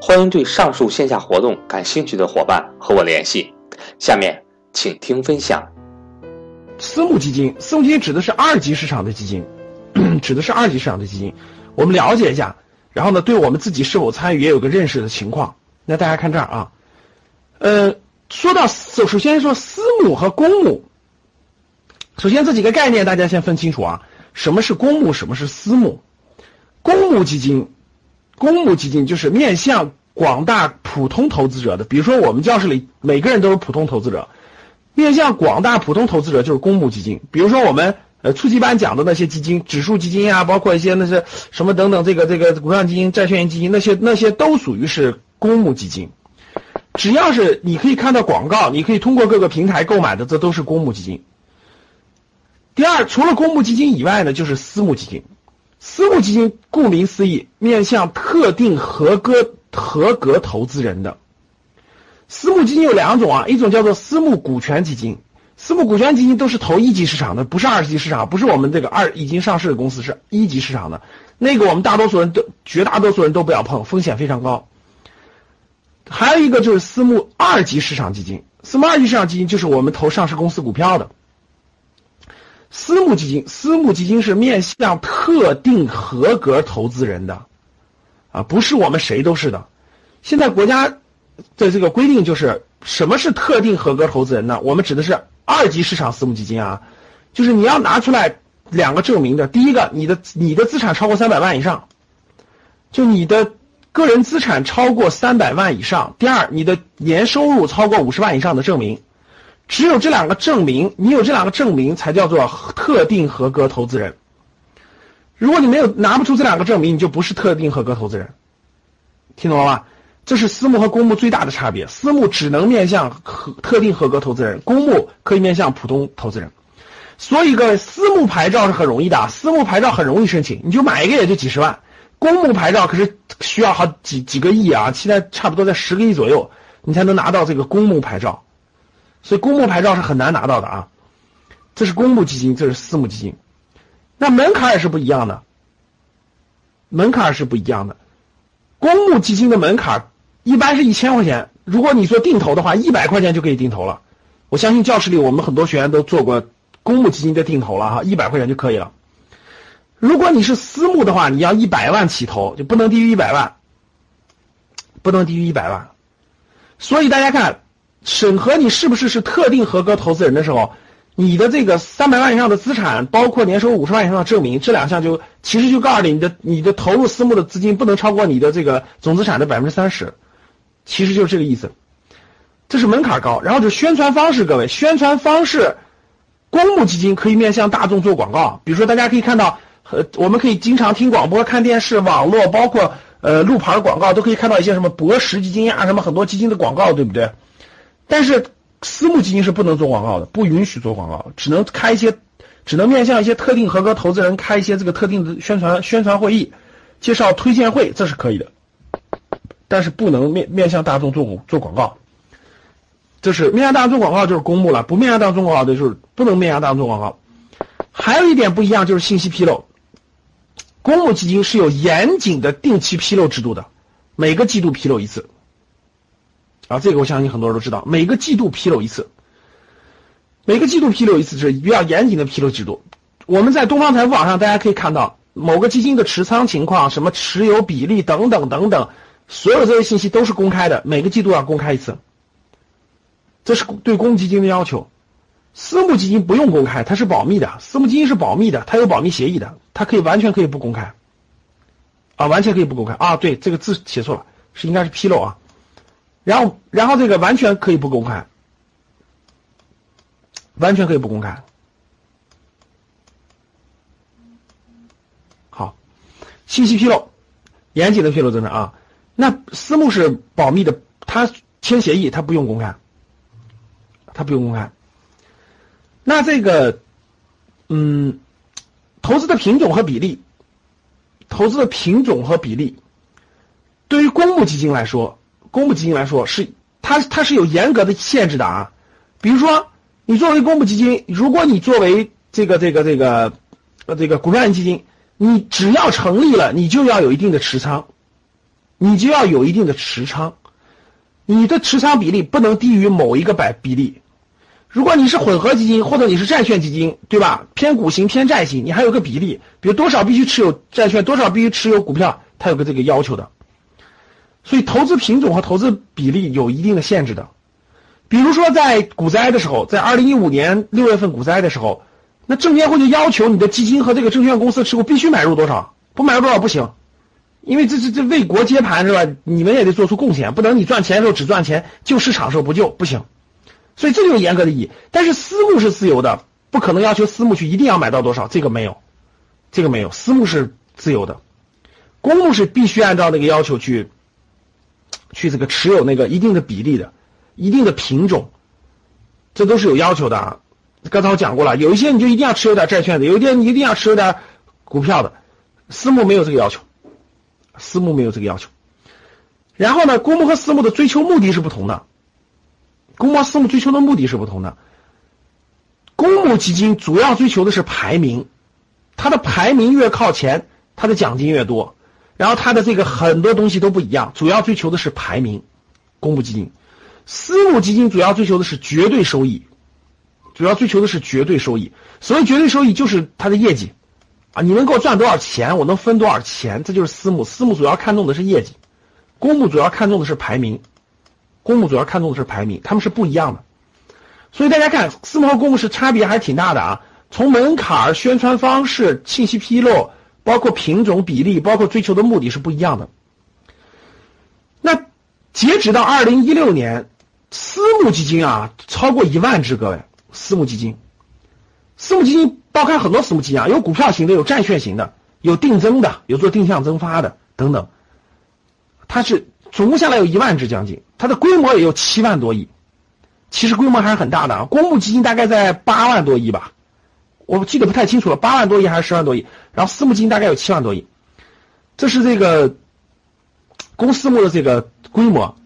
欢迎对上述线下活动感兴趣的伙伴和我联系。下面请听分享。私募基金，私募基金指的是二级市场的基金，指的是二级市场的基金。我们了解一下，然后呢，对我们自己是否参与也有个认识的情况。那大家看这儿啊，呃，说到首首先说私募和公募，首先这几个概念大家先分清楚啊，什么是公募，什么是私募？公募基金。公募基金就是面向广大普通投资者的，比如说我们教室里每个人都是普通投资者，面向广大普通投资者就是公募基金。比如说我们呃初级班讲的那些基金，指数基金啊，包括一些那些什么等等，这个这个股票基金、债券基金，那些那些都属于是公募基金。只要是你可以看到广告，你可以通过各个平台购买的，这都是公募基金。第二，除了公募基金以外呢，就是私募基金。私募基金顾名思义，面向特定合格合格投资人的。私募基金有两种啊，一种叫做私募股权基金，私募股权基金都是投一级市场的，不是二级市场，不是我们这个二已经上市的公司，是一级市场的。那个我们大多数人都绝大多数人都不要碰，风险非常高。还有一个就是私募二级市场基金，私募二级市场基金就是我们投上市公司股票的。私募基金，私募基金是面向特定合格投资人的，啊，不是我们谁都是的。现在国家的这个规定就是，什么是特定合格投资人呢？我们指的是二级市场私募基金啊，就是你要拿出来两个证明的。第一个，你的你的资产超过三百万以上，就你的个人资产超过三百万以上。第二，你的年收入超过五十万以上的证明。只有这两个证明，你有这两个证明才叫做特定合格投资人。如果你没有拿不出这两个证明，你就不是特定合格投资人。听懂了吧？这是私募和公募最大的差别。私募只能面向合特定合格投资人，公募可以面向普通投资人。所以，各位，私募牌照是很容易的，私募牌照很容易申请，你就买一个也就几十万。公募牌照可是需要好几几个亿啊，现在差不多在十个亿左右，你才能拿到这个公募牌照。所以公募牌照是很难拿到的啊，这是公募基金，这是私募基金，那门槛也是不一样的，门槛是不一样的。公募基金的门槛一般是一千块钱，如果你做定投的话，一百块钱就可以定投了。我相信教室里我们很多学员都做过公募基金的定投了哈，一百块钱就可以了。如果你是私募的话，你要一百万起投，就不能低于一百万，不能低于一百万。所以大家看。审核你是不是是特定合格投资人的时候，你的这个三百万以上的资产，包括年收入五十万以上的证明，这两项就其实就告诉你，你的你的投入私募的资金不能超过你的这个总资产的百分之三十，其实就是这个意思。这是门槛高，然后就宣传方式，各位，宣传方式，公募基金可以面向大众做广告，比如说大家可以看到，呃，我们可以经常听广播、看电视、网络，包括呃路牌广告，都可以看到一些什么博时基金啊，什么很多基金的广告，对不对？但是私募基金是不能做广告的，不允许做广告，只能开一些，只能面向一些特定合格投资人开一些这个特定的宣传宣传会议，介绍推荐会，这是可以的。但是不能面面向大众做做广告，这是面向大众做广告就是公募了，不面向大众广告的就是不能面向大众做广告。还有一点不一样就是信息披露，公募基金是有严谨的定期披露制度的，每个季度披露一次。啊，这个我相信很多人都知道，每个季度披露一次，每个季度披露一次是比较严谨的披露制度。我们在东方财富网上，大家可以看到某个基金的持仓情况、什么持有比例等等等等，所有这些信息都是公开的，每个季度要公开一次，这是对公募基金的要求。私募基金不用公开，它是保密的，私募基金是保密的，它有保密协议的，它可以完全可以不公开，啊，完全可以不公开啊，对，这个字写错了，是应该是披露啊，然后然后这个完全可以不公开，完全可以不公开，好，信息披露，严谨的披露增长啊，那私募是保密的，他签协议他不用公开，他不用公开。那这个，嗯，投资的品种和比例，投资的品种和比例，对于公募基金来说，公募基金来说是它它是有严格的限制的啊。比如说，你作为公募基金，如果你作为这个这个这个呃这个股票型基金，你只要成立了，你就要有一定的持仓，你就要有一定的持仓，你的持仓比例不能低于某一个百比例。如果你是混合基金或者你是债券基金，对吧？偏股型偏债型，你还有个比例，比如多少必须持有债券，多少必须持有股票，它有个这个要求的。所以投资品种和投资比例有一定的限制的。比如说在股灾的时候，在二零一五年六月份股灾的时候，那证监会就要求你的基金和这个证券公司持股必须买入多少，不买入多少不行，因为这这这为国接盘是吧？你们也得做出贡献，不能你赚钱的时候只赚钱，救市场时候不救，不行。所以这就有严格的意义，但是私募是自由的，不可能要求私募去一定要买到多少，这个没有，这个没有，私募是自由的，公募是必须按照那个要求去，去这个持有那个一定的比例的，一定的品种，这都是有要求的啊。刚才我讲过了，有一些你就一定要持有点债券的，有一点你一定要持有点股票的，私募没有这个要求，私募没有这个要求。然后呢，公募和私募的追求目的是不同的。公募私募追求的目的是不同的。公募基金主要追求的是排名，它的排名越靠前，它的奖金越多。然后它的这个很多东西都不一样，主要追求的是排名。公募基金，私募基金主要追求的是绝对收益，主要追求的是绝对收益。所谓绝对收益，就是它的业绩啊，你能给我赚多少钱，我能分多少钱，这就是私募。私募主要看重的是业绩，公募主要看重的是排名。公募主要看重的是排名，他们是不一样的，所以大家看私募和公募是差别还是挺大的啊。从门槛、宣传方式、信息披露，包括品种比例，包括追求的目的是不一样的。那截止到二零一六年，私募基金啊超过一万只，各位，私募基金，私募基金包含很多私募基金啊，有股票型的，有债券型的，有定增的，有做定向增发的等等，它是。总共下来有一万只将近，它的规模也有七万多亿，其实规模还是很大的啊。公募基金大概在八万多亿吧，我记得不太清楚了，八万多亿还是十万多亿。然后私募基金大概有七万多亿，这是这个公私募的这个规模。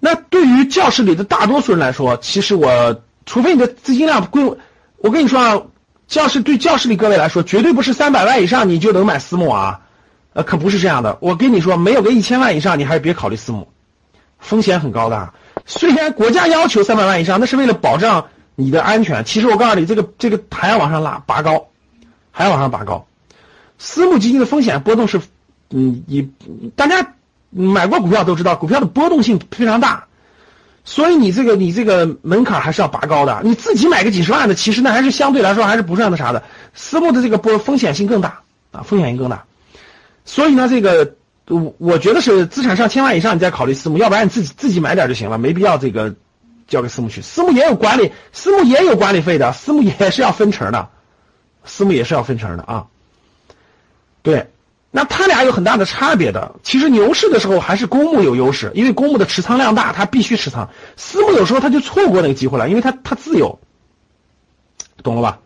那对于教室里的大多数人来说，其实我除非你的资金量规，我跟你说啊，教室对教室里各位来说，绝对不是三百万以上你就能买私募啊。呃，可不是这样的。我跟你说，没有个一千万以上，你还是别考虑私募，风险很高的。虽然国家要求三百万以上，那是为了保障你的安全。其实我告诉你，这个这个还要往上拉，拔高，还要往上拔高。私募基金的风险波动是，嗯，你大家买过股票都知道，股票的波动性非常大，所以你这个你这个门槛还是要拔高的。你自己买个几十万的，其实那还是相对来说还是不算那啥的。私募的这个波风险性更大啊，风险性更大。所以呢，这个我我觉得是资产上千万以上，你再考虑私募，要不然你自己自己买点就行了，没必要这个交给私募去。私募也有管理，私募也有管理费的，私募也是要分成的，私募也是要分成的啊。对，那他俩有很大的差别的。其实牛市的时候还是公募有优势，因为公募的持仓量大，它必须持仓。私募有时候他就错过那个机会了，因为他他自由，懂了吧？